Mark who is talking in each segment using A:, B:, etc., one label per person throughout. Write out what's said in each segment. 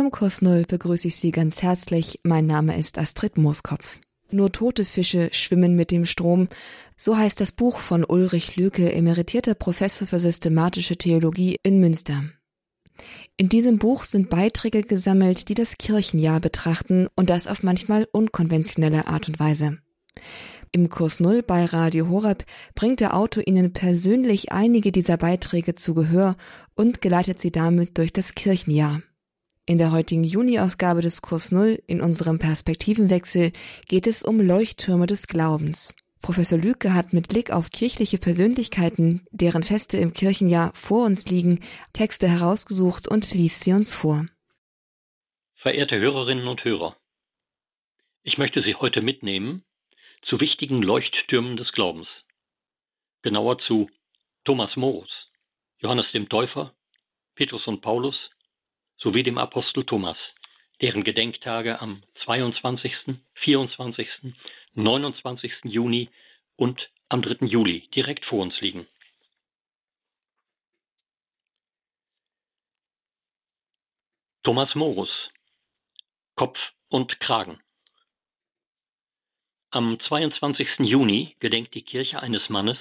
A: Zum Kurs Null begrüße ich Sie ganz herzlich. Mein Name ist Astrid Mooskopf. Nur tote Fische schwimmen mit dem Strom. So heißt das Buch von Ulrich Lüke, emeritierter Professor für systematische Theologie in Münster. In diesem Buch sind Beiträge gesammelt, die das Kirchenjahr betrachten und das auf manchmal unkonventionelle Art und Weise. Im Kurs Null bei Radio Horeb bringt der Autor Ihnen persönlich einige dieser Beiträge zu Gehör und geleitet sie damit durch das Kirchenjahr. In der heutigen Juni-Ausgabe des Kurs Null in unserem Perspektivenwechsel geht es um Leuchttürme des Glaubens. Professor Lüke hat mit Blick auf kirchliche Persönlichkeiten, deren Feste im Kirchenjahr vor uns liegen, Texte herausgesucht und liest sie uns vor.
B: Verehrte Hörerinnen und Hörer, ich möchte Sie heute mitnehmen zu wichtigen Leuchttürmen des Glaubens. Genauer zu Thomas Morus, Johannes dem Täufer, Petrus und Paulus, sowie dem Apostel Thomas, deren Gedenktage am 22., 24., 29. Juni und am 3. Juli direkt vor uns liegen. Thomas Morus Kopf und Kragen Am 22. Juni gedenkt die Kirche eines Mannes,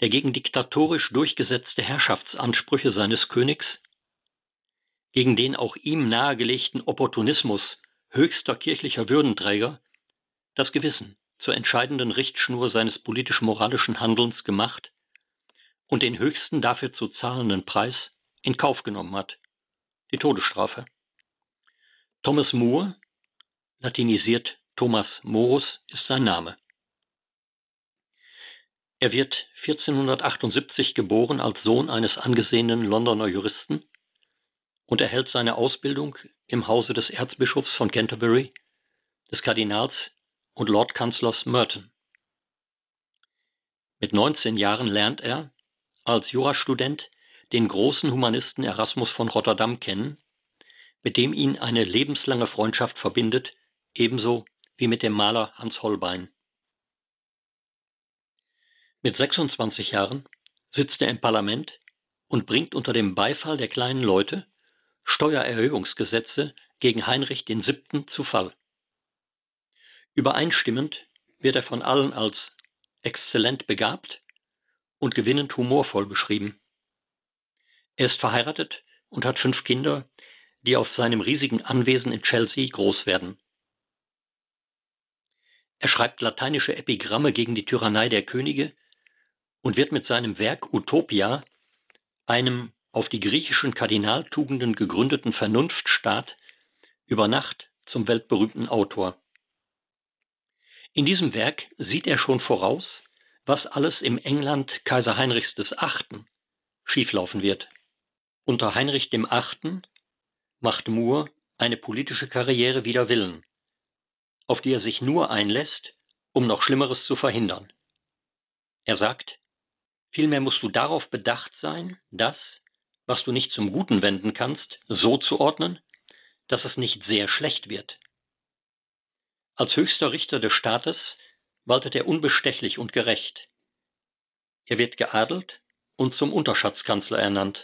B: der gegen diktatorisch durchgesetzte Herrschaftsansprüche seines Königs gegen den auch ihm nahegelegten Opportunismus höchster kirchlicher Würdenträger das Gewissen zur entscheidenden Richtschnur seines politisch-moralischen Handelns gemacht und den höchsten dafür zu zahlenden Preis in Kauf genommen hat, die Todesstrafe. Thomas Moore, latinisiert Thomas Morus, ist sein Name. Er wird 1478 geboren als Sohn eines angesehenen Londoner Juristen und erhält seine Ausbildung im Hause des Erzbischofs von Canterbury, des Kardinals und Lordkanzlers Merton. Mit 19 Jahren lernt er als Jurastudent den großen Humanisten Erasmus von Rotterdam kennen, mit dem ihn eine lebenslange Freundschaft verbindet, ebenso wie mit dem Maler Hans Holbein. Mit 26 Jahren sitzt er im Parlament und bringt unter dem Beifall der kleinen Leute Steuererhöhungsgesetze gegen Heinrich VII. zu Fall. Übereinstimmend wird er von allen als exzellent begabt und gewinnend humorvoll beschrieben. Er ist verheiratet und hat fünf Kinder, die auf seinem riesigen Anwesen in Chelsea groß werden. Er schreibt lateinische Epigramme gegen die Tyrannei der Könige und wird mit seinem Werk Utopia einem auf die griechischen Kardinaltugenden gegründeten Vernunftstaat über Nacht zum weltberühmten Autor. In diesem Werk sieht er schon voraus, was alles im England Kaiser Heinrichs VIII. schieflaufen wird. Unter Heinrich VIII. macht Moore eine politische Karriere wider Willen, auf die er sich nur einlässt, um noch Schlimmeres zu verhindern. Er sagt, vielmehr musst du darauf bedacht sein, dass, was du nicht zum Guten wenden kannst, so zu ordnen, dass es nicht sehr schlecht wird. Als höchster Richter des Staates waltet er unbestechlich und gerecht. Er wird geadelt und zum Unterschatzkanzler ernannt.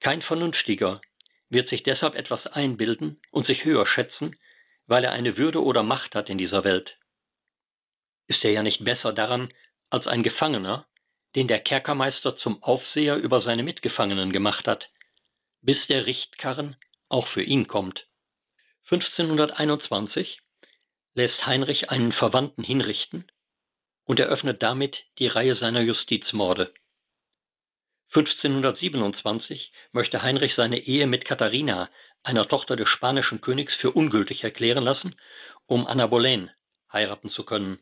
B: Kein Vernünftiger wird sich deshalb etwas einbilden und sich höher schätzen, weil er eine Würde oder Macht hat in dieser Welt. Ist er ja nicht besser daran als ein Gefangener, den der Kerkermeister zum Aufseher über seine Mitgefangenen gemacht hat, bis der Richtkarren auch für ihn kommt. 1521 lässt Heinrich einen Verwandten hinrichten und eröffnet damit die Reihe seiner Justizmorde. 1527 möchte Heinrich seine Ehe mit Katharina, einer Tochter des spanischen Königs, für ungültig erklären lassen, um Anna Boleyn heiraten zu können.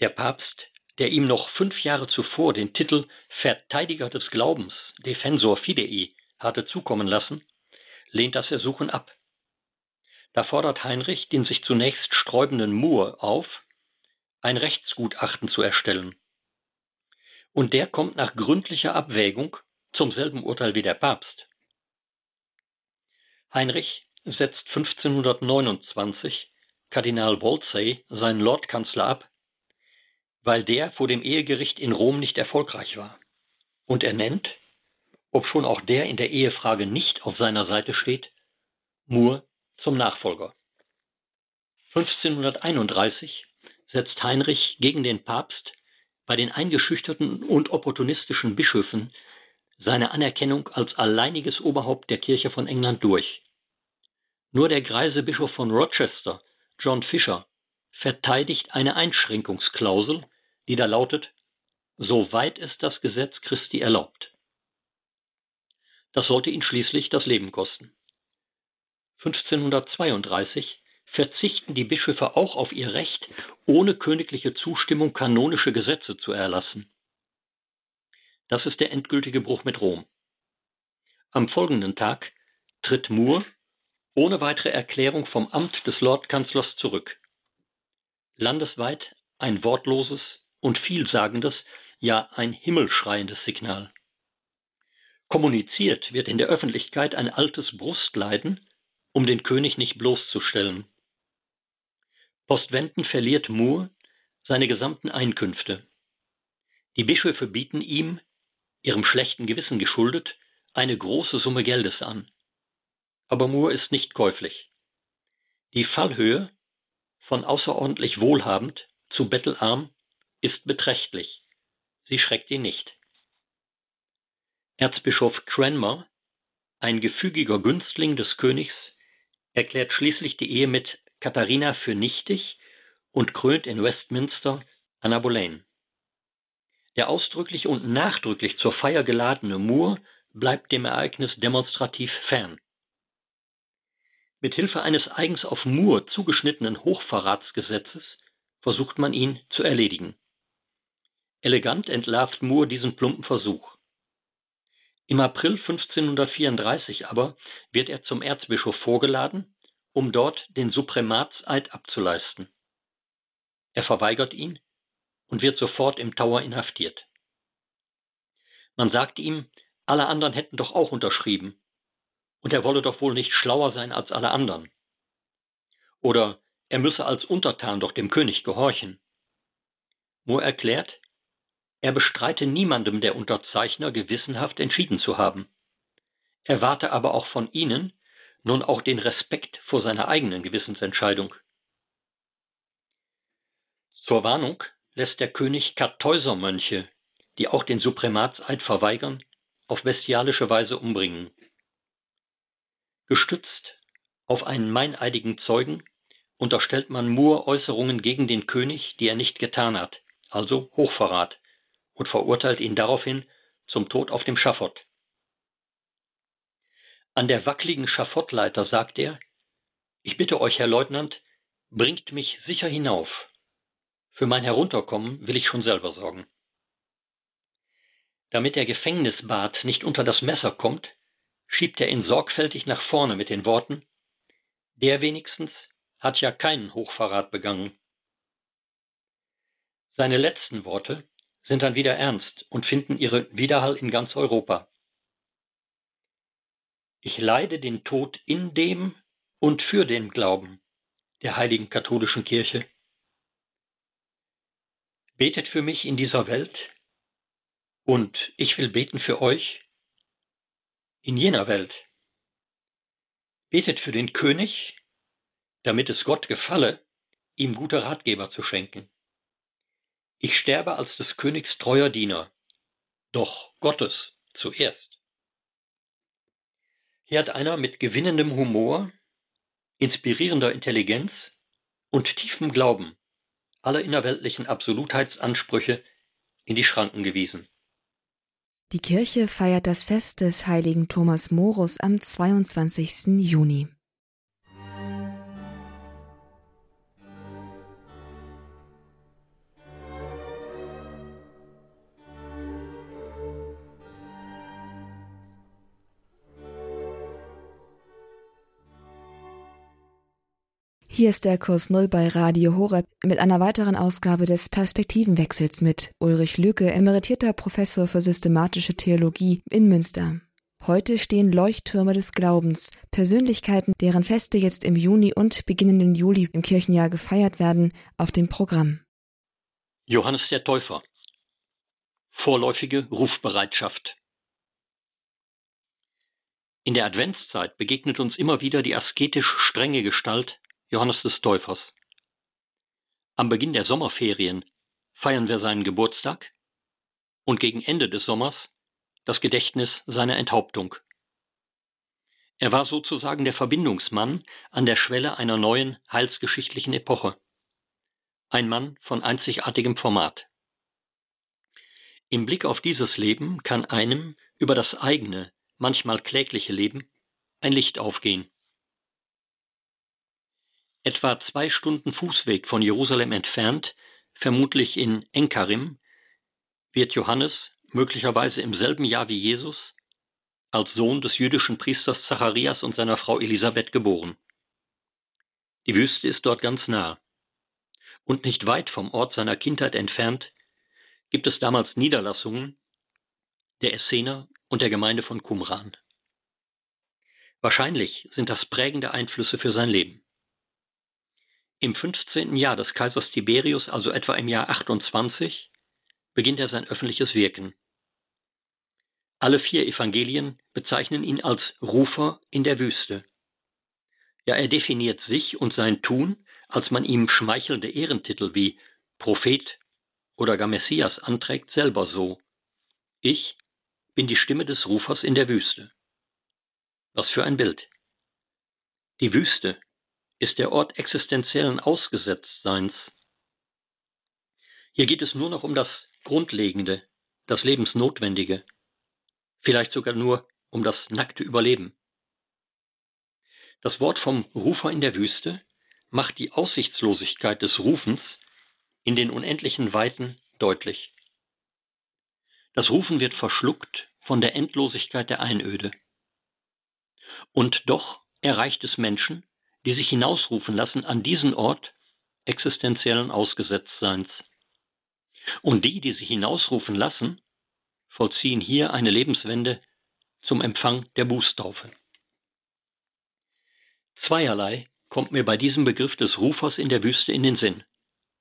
B: Der Papst der ihm noch fünf Jahre zuvor den Titel Verteidiger des Glaubens, Defensor Fidei, hatte zukommen lassen, lehnt das Ersuchen ab. Da fordert Heinrich den sich zunächst sträubenden Moore auf, ein Rechtsgutachten zu erstellen. Und der kommt nach gründlicher Abwägung zum selben Urteil wie der Papst. Heinrich setzt 1529 Kardinal Wolsey, seinen Lordkanzler, ab, weil der vor dem Ehegericht in Rom nicht erfolgreich war. Und er nennt, obschon auch der in der Ehefrage nicht auf seiner Seite steht, Moore zum Nachfolger. 1531 setzt Heinrich gegen den Papst bei den eingeschüchterten und opportunistischen Bischöfen seine Anerkennung als alleiniges Oberhaupt der Kirche von England durch. Nur der greise Bischof von Rochester, John Fisher, verteidigt eine Einschränkungsklausel, die da lautet, soweit es das Gesetz Christi erlaubt. Das sollte ihn schließlich das Leben kosten. 1532 verzichten die Bischöfe auch auf ihr Recht, ohne königliche Zustimmung kanonische Gesetze zu erlassen. Das ist der endgültige Bruch mit Rom. Am folgenden Tag tritt Moore ohne weitere Erklärung vom Amt des Lordkanzlers zurück. Landesweit ein wortloses und vielsagendes, ja ein himmelschreiendes Signal. Kommuniziert wird in der Öffentlichkeit ein altes Brustleiden, um den König nicht bloßzustellen. Postwendend verliert Moore seine gesamten Einkünfte. Die Bischöfe bieten ihm, ihrem schlechten Gewissen geschuldet, eine große Summe Geldes an. Aber Moore ist nicht käuflich. Die Fallhöhe von außerordentlich wohlhabend zu bettelarm ist beträchtlich. Sie schreckt ihn nicht. Erzbischof Cranmer, ein gefügiger Günstling des Königs, erklärt schließlich die Ehe mit Katharina für nichtig und krönt in Westminster Anna Boleyn. Der ausdrücklich und nachdrücklich zur Feier geladene Moore bleibt dem Ereignis demonstrativ fern. Mit Hilfe eines eigens auf Moore zugeschnittenen Hochverratsgesetzes versucht man ihn zu erledigen. Elegant entlarvt Moore diesen plumpen Versuch. Im April 1534 aber wird er zum Erzbischof vorgeladen um dort den Suprematseid abzuleisten. Er verweigert ihn und wird sofort im Tower inhaftiert. Man sagt ihm, alle anderen hätten doch auch unterschrieben, und er wolle doch wohl nicht schlauer sein als alle anderen. Oder er müsse als Untertan doch dem König gehorchen. Moore erklärt, er bestreite niemandem der Unterzeichner gewissenhaft entschieden zu haben. Er warte aber auch von ihnen, nun auch den Respekt vor seiner eigenen Gewissensentscheidung. Zur Warnung lässt der König Kartäusermönche, die auch den Suprematseid verweigern, auf bestialische Weise umbringen. Gestützt auf einen meineidigen Zeugen unterstellt man Moore Äußerungen gegen den König, die er nicht getan hat, also Hochverrat, und verurteilt ihn daraufhin zum Tod auf dem Schafott. An der wackligen Schafottleiter sagt er, ich bitte euch, Herr Leutnant, bringt mich sicher hinauf. Für mein Herunterkommen will ich schon selber sorgen. Damit der Gefängnisbart nicht unter das Messer kommt, schiebt er ihn sorgfältig nach vorne mit den Worten, der wenigstens hat ja keinen Hochverrat begangen. Seine letzten Worte sind dann wieder ernst und finden ihre Widerhall in ganz Europa. Ich leide den Tod in dem und für den Glauben der heiligen katholischen Kirche. Betet für mich in dieser Welt und ich will beten für euch in jener Welt. Betet für den König, damit es Gott gefalle, ihm gute Ratgeber zu schenken. Ich sterbe als des Königs treuer Diener, doch Gottes zuerst. Hier hat einer mit gewinnendem Humor, inspirierender Intelligenz und tiefem Glauben alle innerweltlichen Absolutheitsansprüche in die Schranken gewiesen.
A: Die Kirche feiert das Fest des heiligen Thomas Morus am 22. Juni. Hier ist der Kurs Null bei Radio Horeb mit einer weiteren Ausgabe des Perspektivenwechsels mit Ulrich Lücke, emeritierter Professor für systematische Theologie in Münster. Heute stehen Leuchttürme des Glaubens, Persönlichkeiten, deren Feste jetzt im Juni und beginnenden Juli im Kirchenjahr gefeiert werden, auf dem Programm.
B: Johannes der Täufer. Vorläufige Rufbereitschaft. In der Adventszeit begegnet uns immer wieder die asketisch strenge Gestalt Johannes des Täufers. Am Beginn der Sommerferien feiern wir seinen Geburtstag und gegen Ende des Sommers das Gedächtnis seiner Enthauptung. Er war sozusagen der Verbindungsmann an der Schwelle einer neuen heilsgeschichtlichen Epoche. Ein Mann von einzigartigem Format. Im Blick auf dieses Leben kann einem über das eigene, manchmal klägliche Leben ein Licht aufgehen. Etwa zwei Stunden Fußweg von Jerusalem entfernt, vermutlich in Enkarim, wird Johannes, möglicherweise im selben Jahr wie Jesus, als Sohn des jüdischen Priesters Zacharias und seiner Frau Elisabeth geboren. Die Wüste ist dort ganz nah. Und nicht weit vom Ort seiner Kindheit entfernt gibt es damals Niederlassungen der Essener und der Gemeinde von Qumran. Wahrscheinlich sind das prägende Einflüsse für sein Leben. Im 15. Jahr des Kaisers Tiberius, also etwa im Jahr 28, beginnt er sein öffentliches Wirken. Alle vier Evangelien bezeichnen ihn als Rufer in der Wüste. Ja, er definiert sich und sein Tun, als man ihm schmeichelnde Ehrentitel wie Prophet oder gar Messias anträgt, selber so. Ich bin die Stimme des Rufers in der Wüste. Was für ein Bild. Die Wüste ist der Ort existenziellen Ausgesetztseins. Hier geht es nur noch um das Grundlegende, das Lebensnotwendige vielleicht sogar nur um das nackte Überleben. Das Wort vom Rufer in der Wüste macht die Aussichtslosigkeit des Rufens in den unendlichen Weiten deutlich. Das Rufen wird verschluckt von der Endlosigkeit der Einöde. Und doch erreicht es Menschen, die sich hinausrufen lassen an diesen Ort existenziellen Ausgesetztseins. Und die, die sich hinausrufen lassen, vollziehen hier eine Lebenswende zum Empfang der Bußtaufe. Zweierlei kommt mir bei diesem Begriff des Rufers in der Wüste in den Sinn.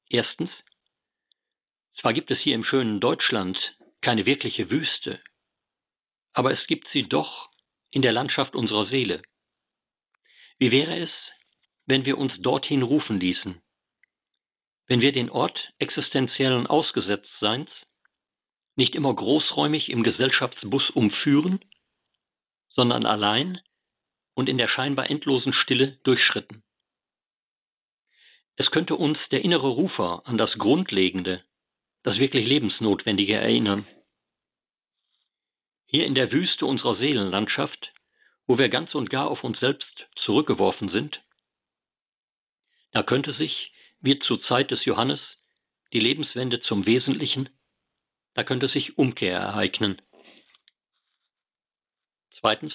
B: Erstens, zwar gibt es hier im schönen Deutschland keine wirkliche Wüste, aber es gibt sie doch in der Landschaft unserer Seele. Wie wäre es, wenn wir uns dorthin rufen ließen, wenn wir den Ort existenziellen Ausgesetztseins nicht immer großräumig im Gesellschaftsbus umführen, sondern allein und in der scheinbar endlosen Stille durchschritten. Es könnte uns der innere Rufer an das Grundlegende, das wirklich Lebensnotwendige erinnern. Hier in der Wüste unserer Seelenlandschaft, wo wir ganz und gar auf uns selbst zurückgeworfen sind, da könnte sich, wie zur Zeit des Johannes, die Lebenswende zum Wesentlichen da könnte sich Umkehr ereignen. Zweitens.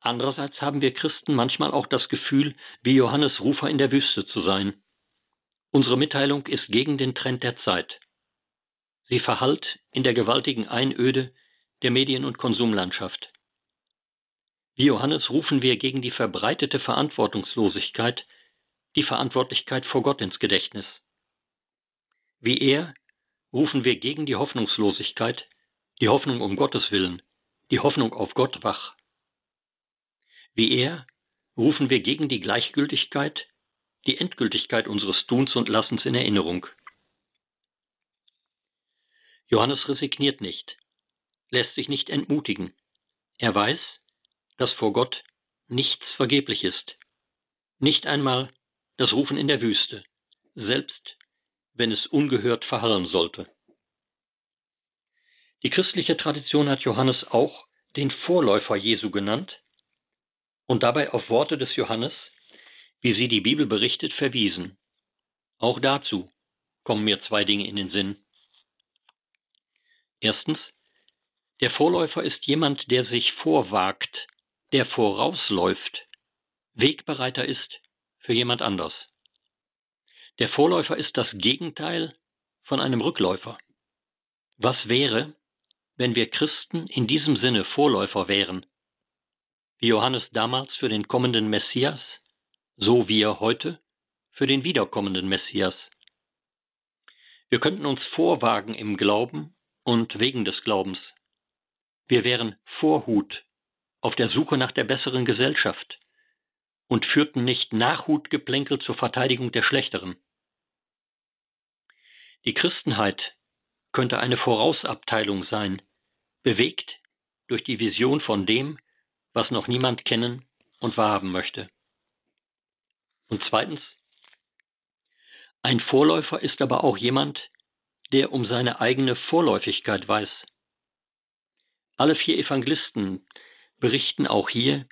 B: Andererseits haben wir Christen manchmal auch das Gefühl, wie Johannes Rufer in der Wüste zu sein. Unsere Mitteilung ist gegen den Trend der Zeit. Sie verhallt in der gewaltigen Einöde der Medien- und Konsumlandschaft. Wie Johannes rufen wir gegen die verbreitete Verantwortungslosigkeit, die Verantwortlichkeit vor Gott ins Gedächtnis. Wie er rufen wir gegen die Hoffnungslosigkeit, die Hoffnung um Gottes willen, die Hoffnung auf Gott wach. Wie er rufen wir gegen die Gleichgültigkeit, die Endgültigkeit unseres Tuns und Lassens in Erinnerung. Johannes resigniert nicht, lässt sich nicht entmutigen. Er weiß, dass vor Gott nichts vergeblich ist. Nicht einmal das Rufen in der Wüste, selbst wenn es ungehört verharren sollte. Die christliche Tradition hat Johannes auch den Vorläufer Jesu genannt und dabei auf Worte des Johannes, wie sie die Bibel berichtet, verwiesen. Auch dazu kommen mir zwei Dinge in den Sinn. Erstens, der Vorläufer ist jemand, der sich vorwagt, der vorausläuft, Wegbereiter ist für jemand anders. Der Vorläufer ist das Gegenteil von einem Rückläufer. Was wäre, wenn wir Christen in diesem Sinne Vorläufer wären, wie Johannes damals für den kommenden Messias, so wie er heute für den wiederkommenden Messias. Wir könnten uns vorwagen im Glauben und wegen des Glaubens. Wir wären Vorhut auf der Suche nach der besseren Gesellschaft und führten nicht Nachhutgeplänkel zur Verteidigung der schlechteren. Die Christenheit könnte eine Vorausabteilung sein, bewegt durch die Vision von dem, was noch niemand kennen und wahrhaben möchte. Und zweitens, ein Vorläufer ist aber auch jemand, der um seine eigene Vorläufigkeit weiß. Alle vier Evangelisten berichten auch hier,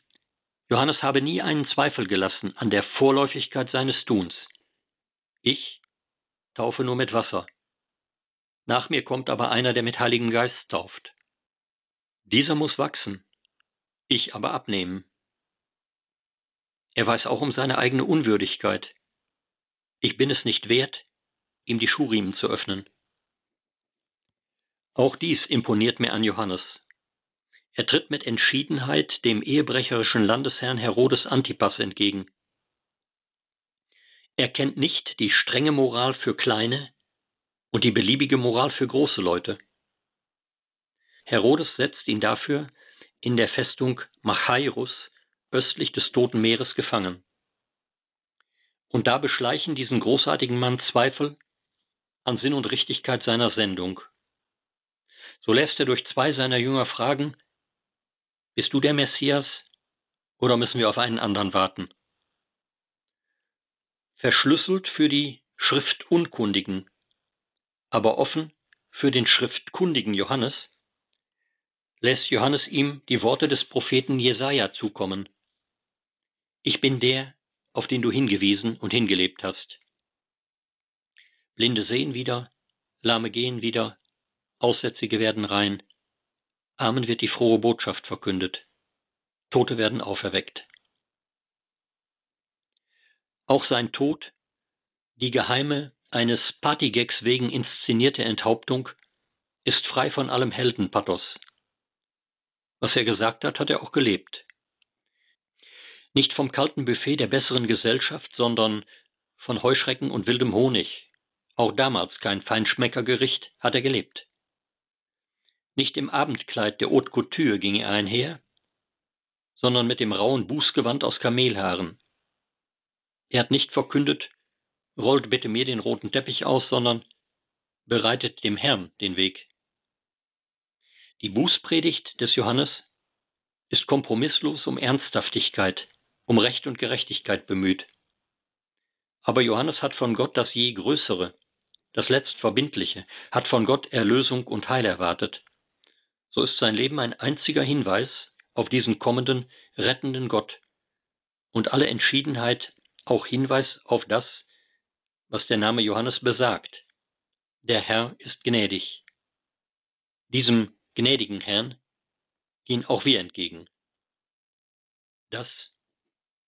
B: Johannes habe nie einen Zweifel gelassen an der Vorläufigkeit seines Tuns. Ich taufe nur mit Wasser. Nach mir kommt aber einer, der mit Heiligen Geist tauft. Dieser muss wachsen, ich aber abnehmen. Er weiß auch um seine eigene Unwürdigkeit. Ich bin es nicht wert, ihm die Schuhriemen zu öffnen. Auch dies imponiert mir an Johannes. Er tritt mit Entschiedenheit dem ehebrecherischen Landesherrn Herodes Antipas entgegen. Er kennt nicht die strenge Moral für kleine und die beliebige Moral für große Leute. Herodes setzt ihn dafür in der Festung Machairus östlich des Toten Meeres gefangen. Und da beschleichen diesen großartigen Mann Zweifel an Sinn und Richtigkeit seiner Sendung. So lässt er durch zwei seiner Jünger fragen, bist du der Messias oder müssen wir auf einen anderen warten? Verschlüsselt für die Schriftunkundigen, aber offen für den schriftkundigen Johannes, lässt Johannes ihm die Worte des Propheten Jesaja zukommen. Ich bin der, auf den du hingewiesen und hingelebt hast. Blinde sehen wieder, Lahme gehen wieder, Aussätzige werden rein, Armen wird die frohe Botschaft verkündet, Tote werden auferweckt. Auch sein Tod, die geheime, eines Partygags wegen inszenierte Enthauptung, ist frei von allem Heldenpathos. Was er gesagt hat, hat er auch gelebt. Nicht vom kalten Buffet der besseren Gesellschaft, sondern von Heuschrecken und wildem Honig. Auch damals kein Feinschmeckergericht hat er gelebt. Nicht im Abendkleid der Haute Couture ging er einher, sondern mit dem rauen Bußgewand aus Kamelhaaren. Er hat nicht verkündet, rollt bitte mir den roten Teppich aus, sondern bereitet dem Herrn den Weg. Die Bußpredigt des Johannes ist kompromisslos um Ernsthaftigkeit, um Recht und Gerechtigkeit bemüht. Aber Johannes hat von Gott das je Größere, das Letztverbindliche, hat von Gott Erlösung und Heil erwartet so ist sein Leben ein einziger Hinweis auf diesen kommenden, rettenden Gott und alle Entschiedenheit auch Hinweis auf das, was der Name Johannes besagt. Der Herr ist gnädig. Diesem gnädigen Herrn gehen auch wir entgegen. Das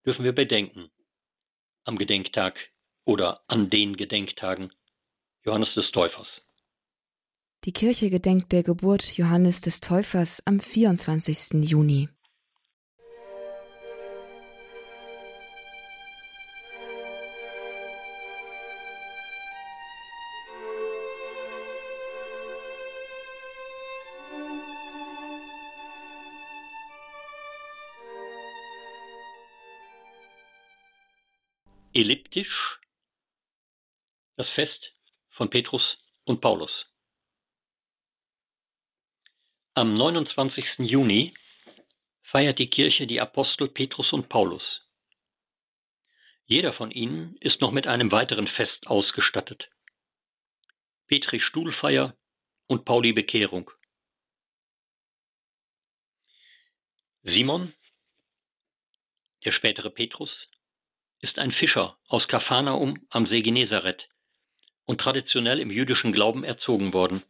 B: dürfen wir bedenken am Gedenktag oder an den Gedenktagen Johannes des Täufers.
A: Die Kirche gedenkt der Geburt Johannes des Täufers am 24. Juni.
B: Elliptisch das Fest von Petrus und Paulus. Am 29. Juni feiert die Kirche die Apostel Petrus und Paulus. Jeder von ihnen ist noch mit einem weiteren Fest ausgestattet. Petri Stuhlfeier und Pauli Bekehrung. Simon, der spätere Petrus, ist ein Fischer aus Kaphanaum am See Genezareth und traditionell im jüdischen Glauben erzogen worden.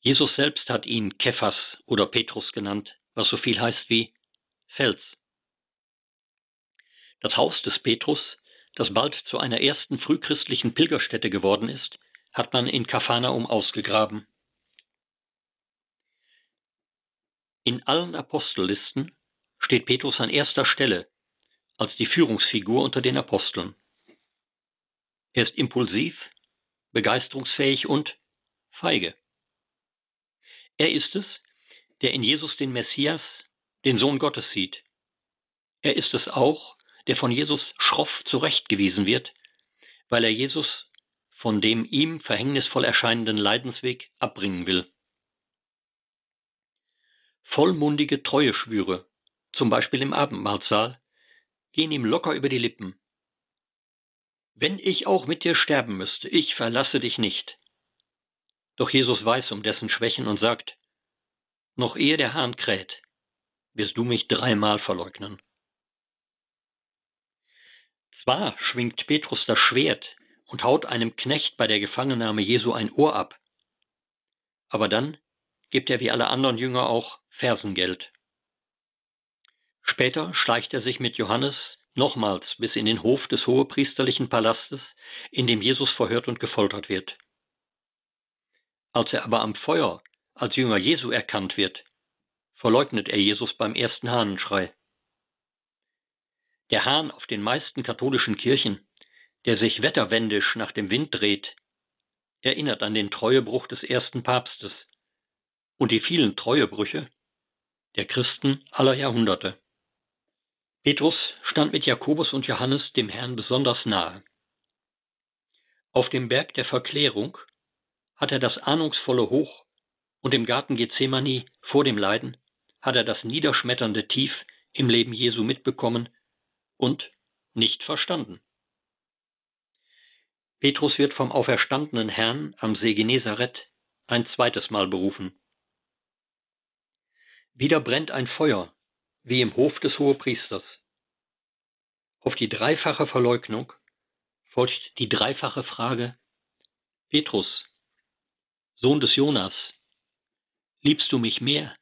B: Jesus selbst hat ihn Kephas oder Petrus genannt, was so viel heißt wie Fels. Das Haus des Petrus, das bald zu einer ersten frühchristlichen Pilgerstätte geworden ist, hat man in Kaphanaum ausgegraben. In allen Apostellisten steht Petrus an erster Stelle als die Führungsfigur unter den Aposteln. Er ist impulsiv, begeisterungsfähig und feige. Er ist es, der in Jesus den Messias den Sohn Gottes sieht. Er ist es auch, der von Jesus schroff zurechtgewiesen wird, weil er Jesus von dem ihm verhängnisvoll erscheinenden Leidensweg abbringen will. Vollmundige Treueschwüre, zum Beispiel im Abendmahlsaal, gehen ihm locker über die Lippen. Wenn ich auch mit dir sterben müsste, ich verlasse dich nicht. Doch Jesus weiß um dessen Schwächen und sagt, noch ehe der Hahn kräht, wirst du mich dreimal verleugnen. Zwar schwingt Petrus das Schwert und haut einem Knecht bei der Gefangennahme Jesu ein Ohr ab, aber dann gibt er wie alle anderen Jünger auch Fersengeld. Später schleicht er sich mit Johannes nochmals bis in den Hof des hohepriesterlichen Palastes, in dem Jesus verhört und gefoltert wird. Als er aber am Feuer als Jünger Jesu erkannt wird, verleugnet er Jesus beim ersten Hahnenschrei. Der Hahn auf den meisten katholischen Kirchen, der sich wetterwendisch nach dem Wind dreht, erinnert an den Treuebruch des ersten Papstes und die vielen Treuebrüche der Christen aller Jahrhunderte. Petrus stand mit Jakobus und Johannes dem Herrn besonders nahe. Auf dem Berg der Verklärung hat er das ahnungsvolle Hoch und im Garten Gethsemane vor dem Leiden hat er das niederschmetternde Tief im Leben Jesu mitbekommen und nicht verstanden. Petrus wird vom auferstandenen Herrn am See Genezareth ein zweites Mal berufen. Wieder brennt ein Feuer, wie im Hof des Hohepriesters. Auf die dreifache Verleugnung folgt die dreifache Frage Petrus, Sohn des Jonas, liebst du mich mehr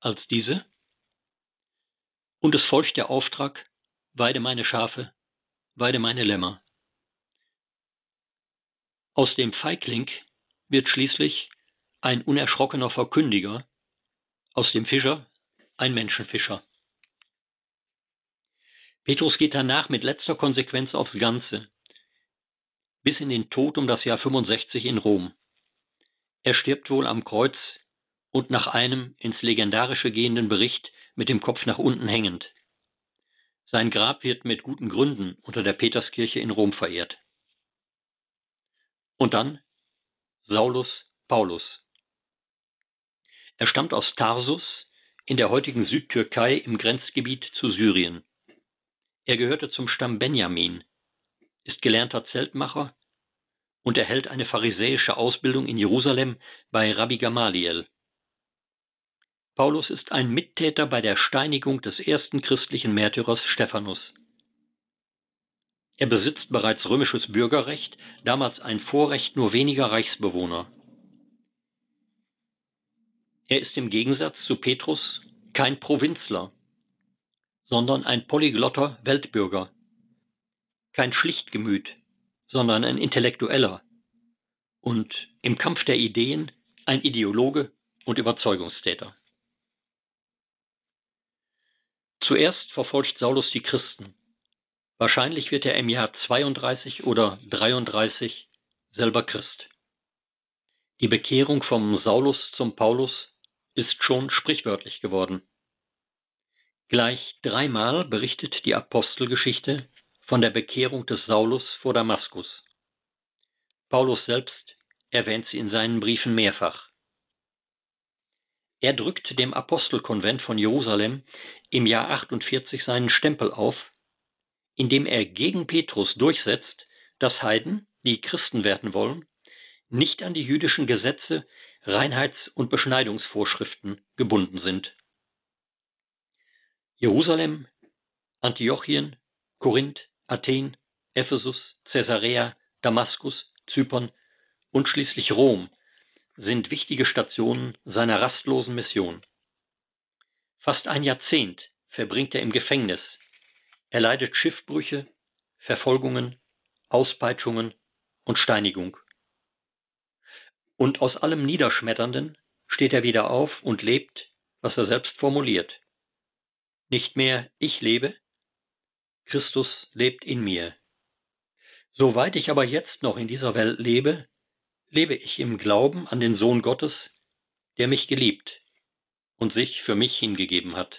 B: als diese? Und es folgt der Auftrag, weide meine Schafe, weide meine Lämmer. Aus dem Feigling wird schließlich ein unerschrockener Verkündiger, aus dem Fischer ein Menschenfischer. Petrus geht danach mit letzter Konsequenz aufs Ganze, bis in den Tod um das Jahr 65 in Rom. Er stirbt wohl am Kreuz und nach einem ins Legendarische gehenden Bericht mit dem Kopf nach unten hängend. Sein Grab wird mit guten Gründen unter der Peterskirche in Rom verehrt. Und dann Saulus Paulus. Er stammt aus Tarsus in der heutigen Südtürkei im Grenzgebiet zu Syrien. Er gehörte zum Stamm Benjamin, ist gelernter Zeltmacher und erhält eine pharisäische Ausbildung in Jerusalem bei Rabbi Gamaliel. Paulus ist ein Mittäter bei der Steinigung des ersten christlichen Märtyrers Stephanus. Er besitzt bereits römisches Bürgerrecht, damals ein Vorrecht nur weniger Reichsbewohner. Er ist im Gegensatz zu Petrus kein Provinzler, sondern ein polyglotter Weltbürger. Kein Schlichtgemüt, sondern ein Intellektueller. Und im Kampf der Ideen ein Ideologe und Überzeugungstäter. Zuerst verfolgt Saulus die Christen. Wahrscheinlich wird er im Jahr 32 oder 33 selber Christ. Die Bekehrung vom Saulus zum Paulus ist schon sprichwörtlich geworden. Gleich dreimal berichtet die Apostelgeschichte von der Bekehrung des Saulus vor Damaskus. Paulus selbst erwähnt sie in seinen Briefen mehrfach. Er drückt dem Apostelkonvent von Jerusalem im Jahr 48 seinen Stempel auf, indem er gegen Petrus durchsetzt, dass Heiden, die Christen werden wollen, nicht an die jüdischen Gesetze, Reinheits- und Beschneidungsvorschriften gebunden sind. Jerusalem, Antiochien, Korinth, Athen, Ephesus, Caesarea, Damaskus, Zypern und schließlich Rom sind wichtige Stationen seiner rastlosen Mission. Fast ein Jahrzehnt verbringt er im Gefängnis. Er leidet Schiffbrüche, Verfolgungen, Auspeitschungen und Steinigung. Und aus allem Niederschmetternden steht er wieder auf und lebt, was er selbst formuliert. Nicht mehr ich lebe, Christus lebt in mir. Soweit ich aber jetzt noch in dieser Welt lebe, lebe ich im Glauben an den Sohn Gottes, der mich geliebt und sich für mich hingegeben hat.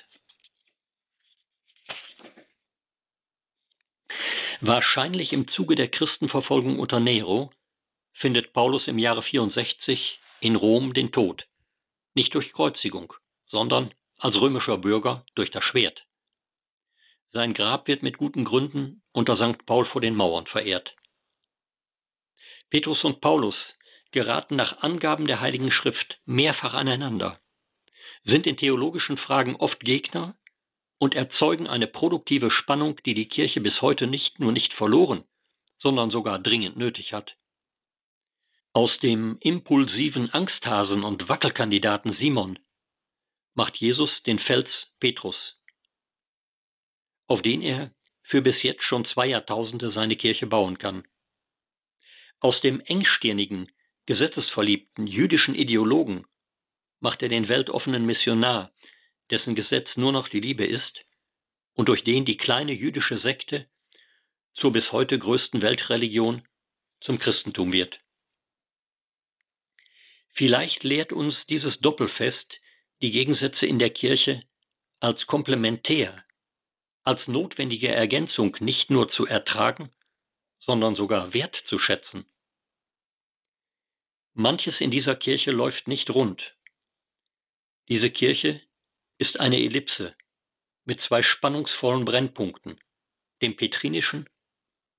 B: Wahrscheinlich im Zuge der Christenverfolgung unter Nero findet Paulus im Jahre 64 in Rom den Tod, nicht durch Kreuzigung, sondern als römischer Bürger durch das Schwert. Sein Grab wird mit guten Gründen unter St. Paul vor den Mauern verehrt. Petrus und Paulus geraten nach Angaben der Heiligen Schrift mehrfach aneinander, sind in theologischen Fragen oft Gegner und erzeugen eine produktive Spannung, die die Kirche bis heute nicht nur nicht verloren, sondern sogar dringend nötig hat. Aus dem impulsiven Angsthasen und Wackelkandidaten Simon macht Jesus den Fels Petrus, auf den er für bis jetzt schon zwei Jahrtausende seine Kirche bauen kann. Aus dem engstirnigen, gesetzesverliebten jüdischen Ideologen macht er den weltoffenen Missionar, dessen Gesetz nur noch die Liebe ist und durch den die kleine jüdische Sekte zur bis heute größten Weltreligion zum Christentum wird. Vielleicht lehrt uns dieses Doppelfest die Gegensätze in der Kirche als komplementär, als notwendige Ergänzung nicht nur zu ertragen, sondern sogar wertzuschätzen. Manches in dieser Kirche läuft nicht rund. Diese Kirche ist eine Ellipse mit zwei spannungsvollen Brennpunkten, dem petrinischen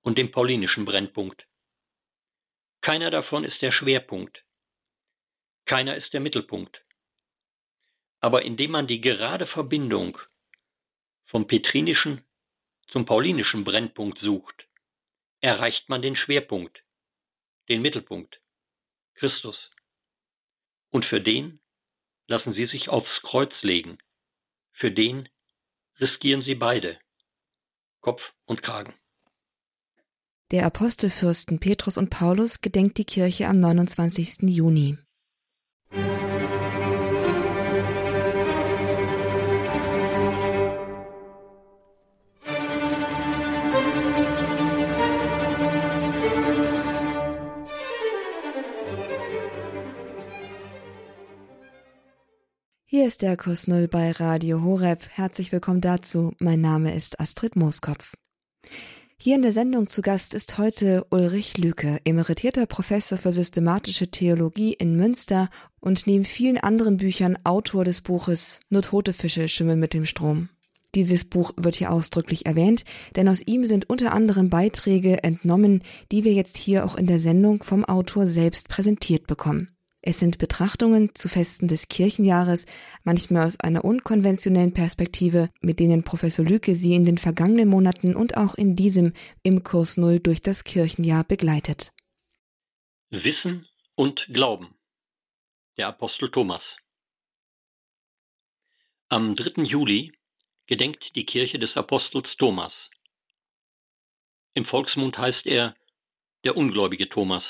B: und dem paulinischen Brennpunkt. Keiner davon ist der Schwerpunkt, keiner ist der Mittelpunkt. Aber indem man die gerade Verbindung vom petrinischen zum paulinischen Brennpunkt sucht, erreicht man den Schwerpunkt, den Mittelpunkt, Christus. Und für den lassen sie sich aufs Kreuz legen, für den riskieren sie beide Kopf und Kragen.
A: Der Apostelfürsten Petrus und Paulus gedenkt die Kirche am 29. Juni. Hier ist der Kurs Null bei Radio Horeb. Herzlich willkommen dazu. Mein Name ist Astrid Mooskopf. Hier in der Sendung zu Gast ist heute Ulrich Lüke, emeritierter Professor für systematische Theologie in Münster und neben vielen anderen Büchern Autor des Buches Nur tote Fische schwimmen mit dem Strom. Dieses Buch wird hier ausdrücklich erwähnt, denn aus ihm sind unter anderem Beiträge entnommen, die wir jetzt hier auch in der Sendung vom Autor selbst präsentiert bekommen. Es sind Betrachtungen zu Festen des Kirchenjahres, manchmal aus einer unkonventionellen Perspektive, mit denen Professor Lücke sie in den vergangenen Monaten und auch in diesem im Kurs Null durch das Kirchenjahr begleitet.
B: Wissen und Glauben. Der Apostel Thomas. Am 3. Juli gedenkt die Kirche des Apostels Thomas. Im Volksmund heißt er der ungläubige Thomas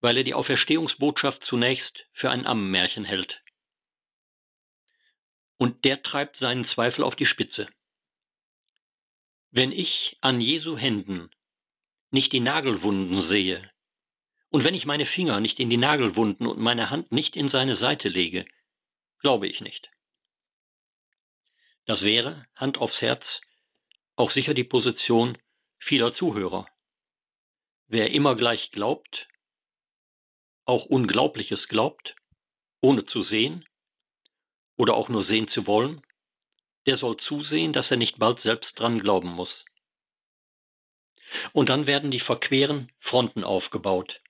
B: weil er die Auferstehungsbotschaft zunächst für ein Ammenmärchen hält. Und der treibt seinen Zweifel auf die Spitze. Wenn ich an Jesu Händen nicht die Nagelwunden sehe, und wenn ich meine Finger nicht in die Nagelwunden und meine Hand nicht in seine Seite lege, glaube ich nicht. Das wäre, Hand aufs Herz, auch sicher die Position vieler Zuhörer. Wer immer gleich glaubt, auch Unglaubliches glaubt, ohne zu sehen oder auch nur sehen zu wollen, der soll zusehen, dass er nicht bald selbst dran glauben muss. Und dann werden die verqueren Fronten aufgebaut.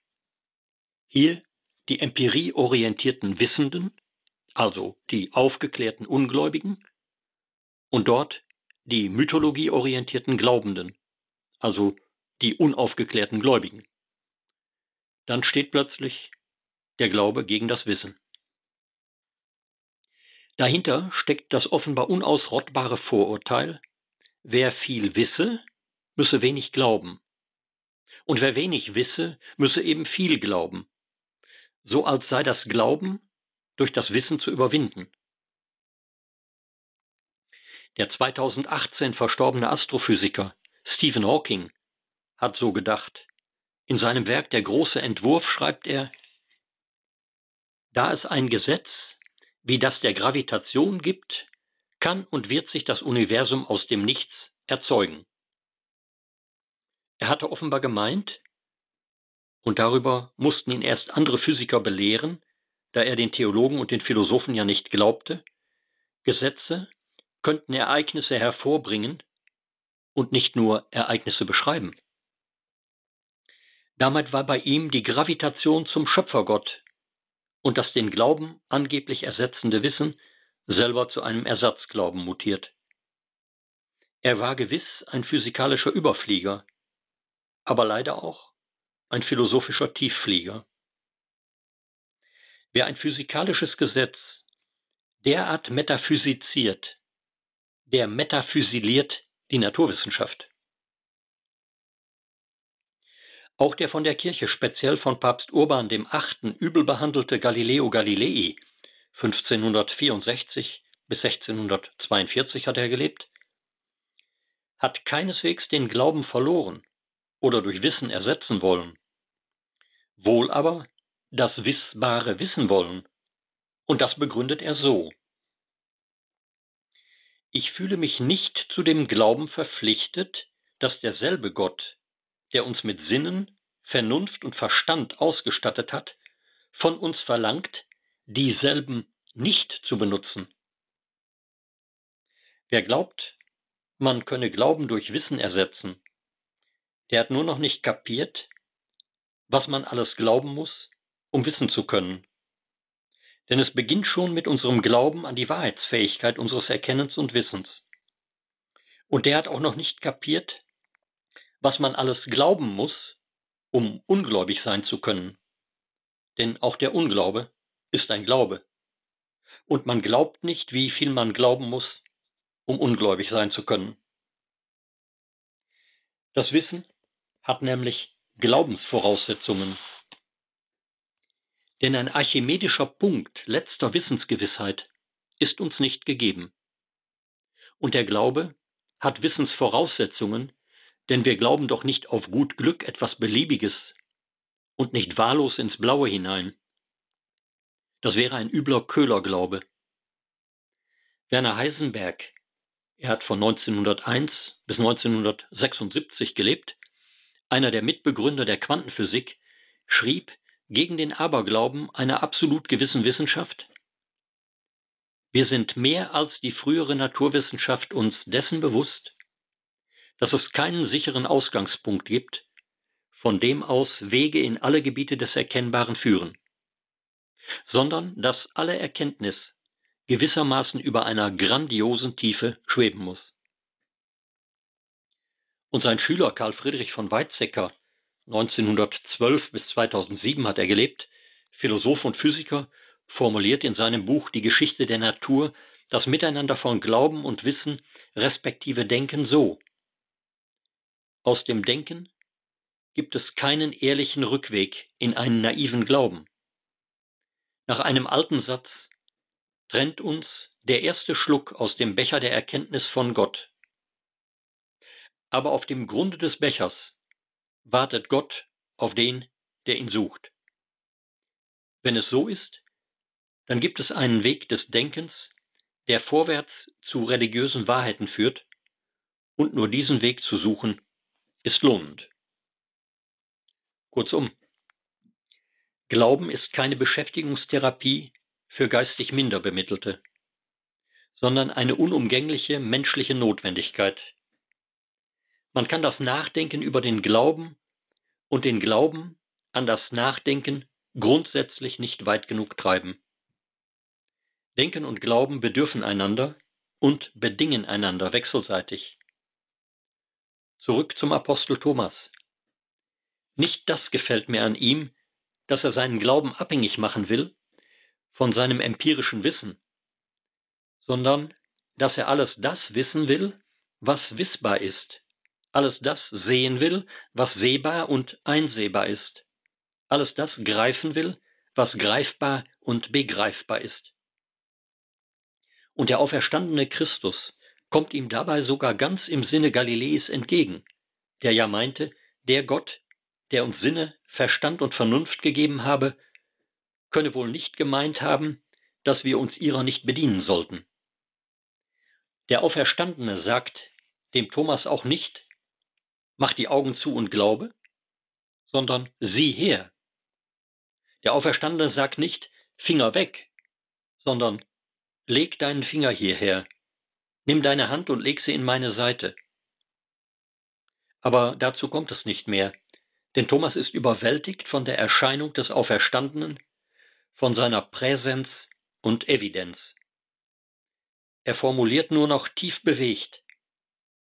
B: Hier die empirieorientierten Wissenden, also die aufgeklärten Ungläubigen, und dort die mythologieorientierten Glaubenden, also die unaufgeklärten Gläubigen dann steht plötzlich der Glaube gegen das Wissen. Dahinter steckt das offenbar unausrottbare Vorurteil, wer viel wisse, müsse wenig glauben. Und wer wenig wisse, müsse eben viel glauben, so als sei das Glauben durch das Wissen zu überwinden. Der 2018 verstorbene Astrophysiker Stephen Hawking hat so gedacht. In seinem Werk Der große Entwurf schreibt er, da es ein Gesetz wie das der Gravitation gibt, kann und wird sich das Universum aus dem Nichts erzeugen. Er hatte offenbar gemeint, und darüber mussten ihn erst andere Physiker belehren, da er den Theologen und den Philosophen ja nicht glaubte, Gesetze könnten Ereignisse hervorbringen und nicht nur Ereignisse beschreiben. Damit war bei ihm die Gravitation zum Schöpfergott und das den Glauben angeblich ersetzende Wissen selber zu einem Ersatzglauben mutiert. Er war gewiss ein physikalischer Überflieger, aber leider auch ein philosophischer Tiefflieger. Wer ein physikalisches Gesetz derart metaphysiziert, der metaphysiliert die Naturwissenschaft. Auch der von der Kirche speziell von Papst Urban VIII. übel behandelte Galileo Galilei 1564 bis 1642 hat er gelebt, hat keineswegs den Glauben verloren oder durch Wissen ersetzen wollen, wohl aber das Wissbare wissen wollen, und das begründet er so. Ich fühle mich nicht zu dem Glauben verpflichtet, dass derselbe Gott, der uns mit Sinnen, Vernunft und Verstand ausgestattet hat, von uns verlangt, dieselben nicht zu benutzen. Wer glaubt, man könne Glauben durch Wissen ersetzen, der hat nur noch nicht kapiert, was man alles glauben muss, um wissen zu können. Denn es beginnt schon mit unserem Glauben an die Wahrheitsfähigkeit unseres Erkennens und Wissens. Und der hat auch noch nicht kapiert, was man alles glauben muss, um ungläubig sein zu können. Denn auch der Unglaube ist ein Glaube. Und man glaubt nicht, wie viel man glauben muss, um ungläubig sein zu können. Das Wissen hat nämlich Glaubensvoraussetzungen. Denn ein archimedischer Punkt letzter Wissensgewissheit ist uns nicht gegeben. Und der Glaube hat Wissensvoraussetzungen, denn wir glauben doch nicht auf gut Glück etwas Beliebiges und nicht wahllos ins Blaue hinein. Das wäre ein übler Köhlerglaube. Werner Heisenberg, er hat von 1901 bis 1976 gelebt, einer der Mitbegründer der Quantenphysik, schrieb gegen den Aberglauben einer absolut gewissen Wissenschaft, wir sind mehr als die frühere Naturwissenschaft uns dessen bewusst, dass es keinen sicheren Ausgangspunkt gibt, von dem aus Wege in alle Gebiete des Erkennbaren führen, sondern dass alle Erkenntnis gewissermaßen über einer grandiosen Tiefe schweben muss. Und sein Schüler Karl Friedrich von Weizsäcker, 1912 bis 2007 hat er gelebt, Philosoph und Physiker, formuliert in seinem Buch Die Geschichte der Natur das Miteinander von Glauben und Wissen respektive Denken so. Aus dem Denken gibt es keinen ehrlichen Rückweg in einen naiven Glauben. Nach einem alten Satz trennt uns der erste Schluck aus dem Becher der Erkenntnis von Gott. Aber auf dem Grunde des Bechers wartet Gott auf den, der ihn sucht. Wenn es so ist, dann gibt es einen Weg des Denkens, der vorwärts zu religiösen Wahrheiten führt, und nur diesen Weg zu suchen, ist lohnend. Kurzum, Glauben ist keine Beschäftigungstherapie für geistig Minderbemittelte, sondern eine unumgängliche menschliche Notwendigkeit. Man kann das Nachdenken über den Glauben und den Glauben an das Nachdenken grundsätzlich nicht weit genug treiben. Denken und Glauben bedürfen einander und bedingen einander wechselseitig. Zurück zum Apostel Thomas. Nicht das gefällt mir an ihm, dass er seinen Glauben abhängig machen will von seinem empirischen Wissen, sondern dass er alles das wissen will, was wissbar ist, alles das sehen will, was sehbar und einsehbar ist, alles das greifen will, was greifbar und begreifbar ist. Und der auferstandene Christus kommt ihm dabei sogar ganz im Sinne Galileis entgegen, der ja meinte, der Gott, der uns Sinne, Verstand und Vernunft gegeben habe, könne wohl nicht gemeint haben, dass wir uns ihrer nicht bedienen sollten. Der Auferstandene sagt dem Thomas auch nicht, mach die Augen zu und glaube, sondern sieh her. Der Auferstandene sagt nicht Finger weg, sondern leg deinen Finger hierher, nimm deine Hand und leg sie in meine Seite. Aber dazu kommt es nicht mehr, denn Thomas ist überwältigt von der Erscheinung des Auferstandenen, von seiner Präsenz und Evidenz. Er formuliert nur noch tief bewegt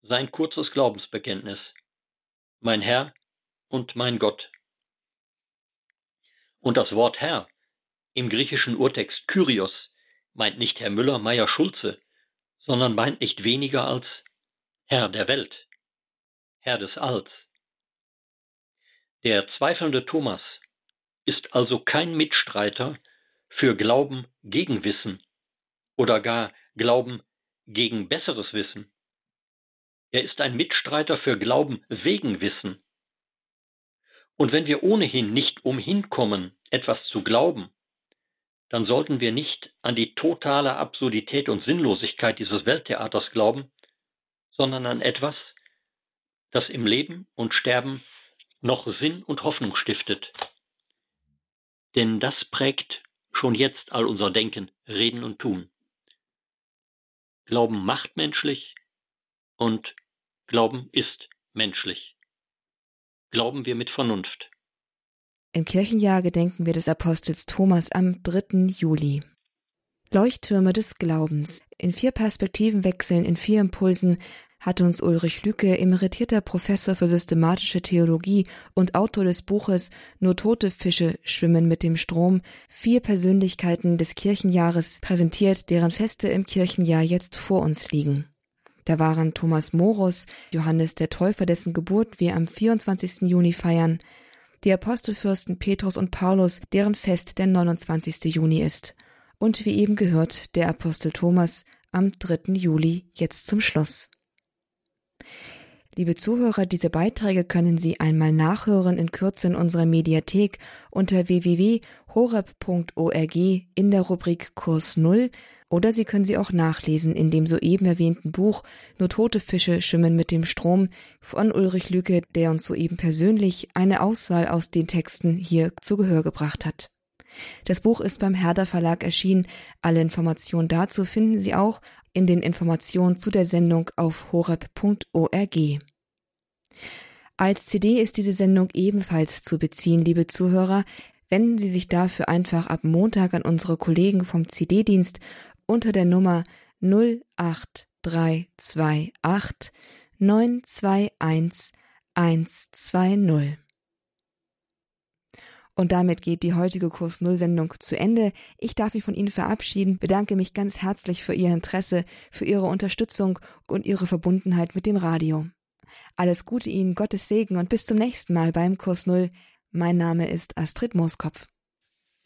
B: sein kurzes Glaubensbekenntnis. Mein Herr und mein Gott. Und das Wort Herr im griechischen Urtext Kyrios meint nicht Herr Müller, Meier, Schulze, sondern meint nicht weniger als Herr der Welt, Herr des Alls. Der zweifelnde Thomas ist also kein Mitstreiter für Glauben gegen Wissen oder gar Glauben gegen besseres Wissen. Er ist ein Mitstreiter für Glauben wegen Wissen. Und wenn wir ohnehin nicht umhin kommen, etwas zu glauben, dann sollten wir nicht an die totale Absurdität und Sinnlosigkeit dieses Welttheaters glauben, sondern an etwas, das im Leben und Sterben noch Sinn und Hoffnung stiftet. Denn das prägt schon jetzt all unser Denken, Reden und Tun. Glauben macht menschlich und Glauben ist menschlich. Glauben wir mit Vernunft.
A: Im Kirchenjahr gedenken wir des Apostels Thomas am 3. Juli. Leuchttürme des Glaubens. In vier Perspektivenwechseln, in vier Impulsen hat uns Ulrich Lücke, emeritierter Professor für systematische Theologie und Autor des Buches Nur tote Fische schwimmen mit dem Strom, vier Persönlichkeiten des Kirchenjahres präsentiert, deren Feste im Kirchenjahr jetzt vor uns liegen. Da waren Thomas Morus, Johannes der Täufer, dessen Geburt wir am 24. Juni feiern, die Apostelfürsten Petrus und Paulus, deren Fest der 29. Juni ist, und wie eben gehört, der Apostel Thomas am 3. Juli jetzt zum Schluss. Liebe Zuhörer, diese Beiträge können Sie einmal nachhören in Kürze in unserer Mediathek unter www.horeb.org in der Rubrik Kurs Null oder Sie können sie auch nachlesen in dem soeben erwähnten Buch Nur tote Fische schwimmen mit dem Strom von Ulrich Lücke, der uns soeben persönlich eine Auswahl aus den Texten hier zu Gehör gebracht hat. Das Buch ist beim Herder Verlag erschienen. Alle Informationen dazu finden Sie auch in den Informationen zu der Sendung auf horeb.org. Als CD ist diese Sendung ebenfalls zu beziehen, liebe Zuhörer. Wenden Sie sich dafür einfach ab Montag an unsere Kollegen vom CD-Dienst unter der Nummer 08328 921 120. Und damit geht die heutige Kurs Null Sendung zu Ende. Ich darf mich von Ihnen verabschieden, bedanke mich ganz herzlich für Ihr Interesse, für Ihre Unterstützung und Ihre Verbundenheit mit dem Radio. Alles Gute Ihnen, Gottes Segen und bis zum nächsten Mal beim Kurs Null. Mein Name ist Astrid Mooskopf.